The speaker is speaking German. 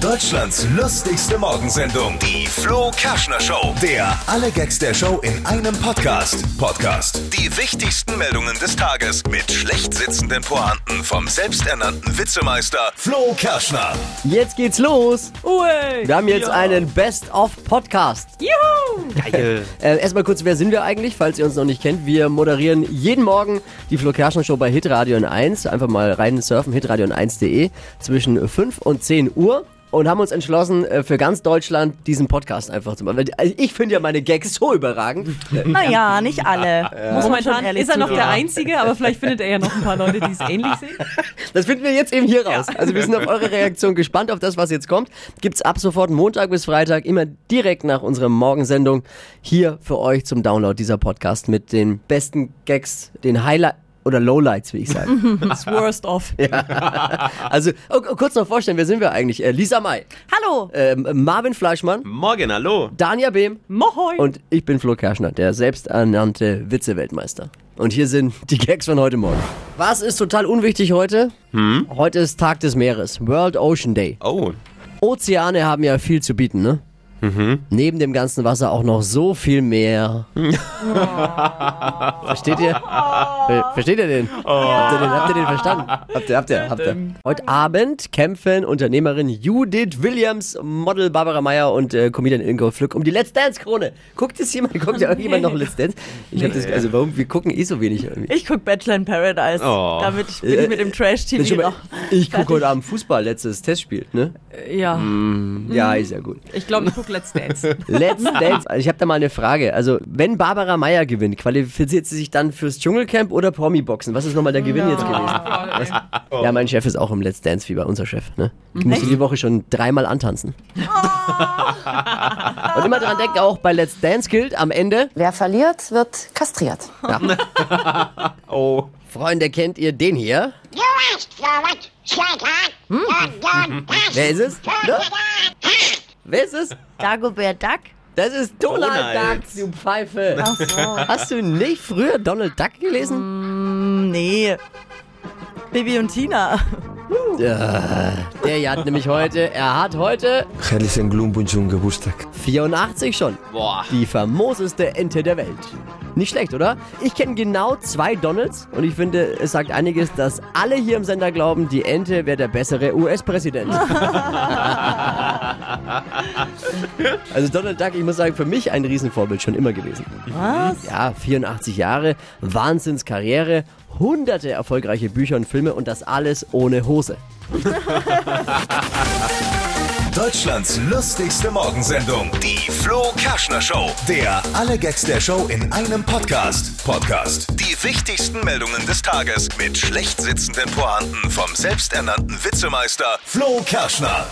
Deutschlands lustigste Morgensendung, die Flo Kerschner Show. Der alle Gags der Show in einem Podcast. Podcast. Die wichtigsten Meldungen des Tages mit schlecht sitzenden Pointen vom selbsternannten Witzemeister Flo Kerschner. Jetzt geht's los. Ui. Wir haben jetzt einen Best-of-Podcast. Juhu. Äh, erstmal kurz, wer sind wir eigentlich, falls ihr uns noch nicht kennt? Wir moderieren jeden Morgen die Flo Kerschner Show bei Hitradio in 1. Einfach mal rein surfen, hitradio in 1.de zwischen 5 und 10 Uhr. Und haben uns entschlossen, äh, für ganz Deutschland diesen Podcast einfach zu machen. Also Ich finde ja meine Gags so überragend. Naja, nicht alle. Muss man schon ehrlich ist er noch der Einzige, aber vielleicht findet er ja noch ein paar Leute, die es ähnlich sehen. Das finden wir jetzt eben hier raus. Also wir sind auf eure Reaktion gespannt, auf das, was jetzt kommt. Gibt's ab sofort Montag bis Freitag immer direkt nach unserer Morgensendung hier für euch zum Download dieser Podcast mit den besten Gags, den Highlight oder Lowlights, wie ich sage. Das Worst of. Also oh, oh, kurz noch vorstellen, wer sind wir eigentlich? Äh, Lisa May, Hallo. ähm, Marvin Fleischmann, Morgen, hallo. Dania Behm Mohoi. und ich bin Flo Kerschner, der selbsternannte Witze-Weltmeister. Und hier sind die Gags von heute Morgen. Was ist total unwichtig heute? Heute ist Tag des Meeres, World Ocean Day. Oh, Ozeane haben ja viel zu bieten, ne? Neben dem ganzen Wasser auch noch so viel mehr. Versteht ihr? Ver- Versteht ihr den? Habt, ihr den? habt ihr den verstanden? Habt ihr, habt ihr, habt ihr. Heute Abend kämpfen Unternehmerin Judith Williams, Model Barbara Meyer und äh, Comedian Ingo Flück um die Let's Dance Krone. Guckt es jemand? Guckt ja irgendjemand noch Let's Dance? Ich hab das, also warum? Wir gucken eh so wenig irgendwie. Ich guck Bachelor in Paradise. Oh. Damit bin ich mit dem Trash-TV mal- noch. Ich gucke heute Abend Fußball, letztes Testspiel, ne? ja, Ja, ist ja gut. ich glaube, ich gucke Let's Dance. Let's Dance. Also ich habe da mal eine Frage. Also, wenn Barbara Meyer gewinnt, qualifiziert sie sich dann fürs Dschungelcamp oder Promi-Boxen? Was ist nochmal der Gewinn jetzt gewesen? Ja, mein Chef ist auch im Let's Dance-Fieber, unser Chef. Ne? Ich musste die Woche schon dreimal antanzen. Und immer dran denken, auch bei Let's Dance gilt am Ende, Wer verliert, wird kastriert. oh. Freunde, kennt ihr den hier? You asked for it, sweetheart. You're done Wer ist es? Ne? Wer ist es? Dagobert Duck. Das ist Donald, Donald. Duck, du Pfeife. Ach so. Hast du nicht früher Donald Duck gelesen? Nee. Baby und Tina. Der hat nämlich heute, er hat heute Herzlichen Glückwunsch und Geburtstag. 84 schon. Boah. Die famoseste Ente der Welt. Nicht schlecht, oder? Ich kenne genau zwei Donalds und ich finde, es sagt einiges, dass alle hier im Sender glauben, die Ente wäre der bessere US-Präsident. also Donald Duck, ich muss sagen, für mich ein Riesenvorbild schon immer gewesen. Was? Ja, 84 Jahre, Wahnsinnskarriere, hunderte erfolgreiche Bücher und Filme und das alles ohne Hose. Deutschlands lustigste Morgensendung, die Flo Kerschner Show. Der alle Gags der Show in einem Podcast. Podcast. Die wichtigsten Meldungen des Tages mit schlecht sitzenden Pointen vom selbsternannten Witzemeister Flo Kerschner.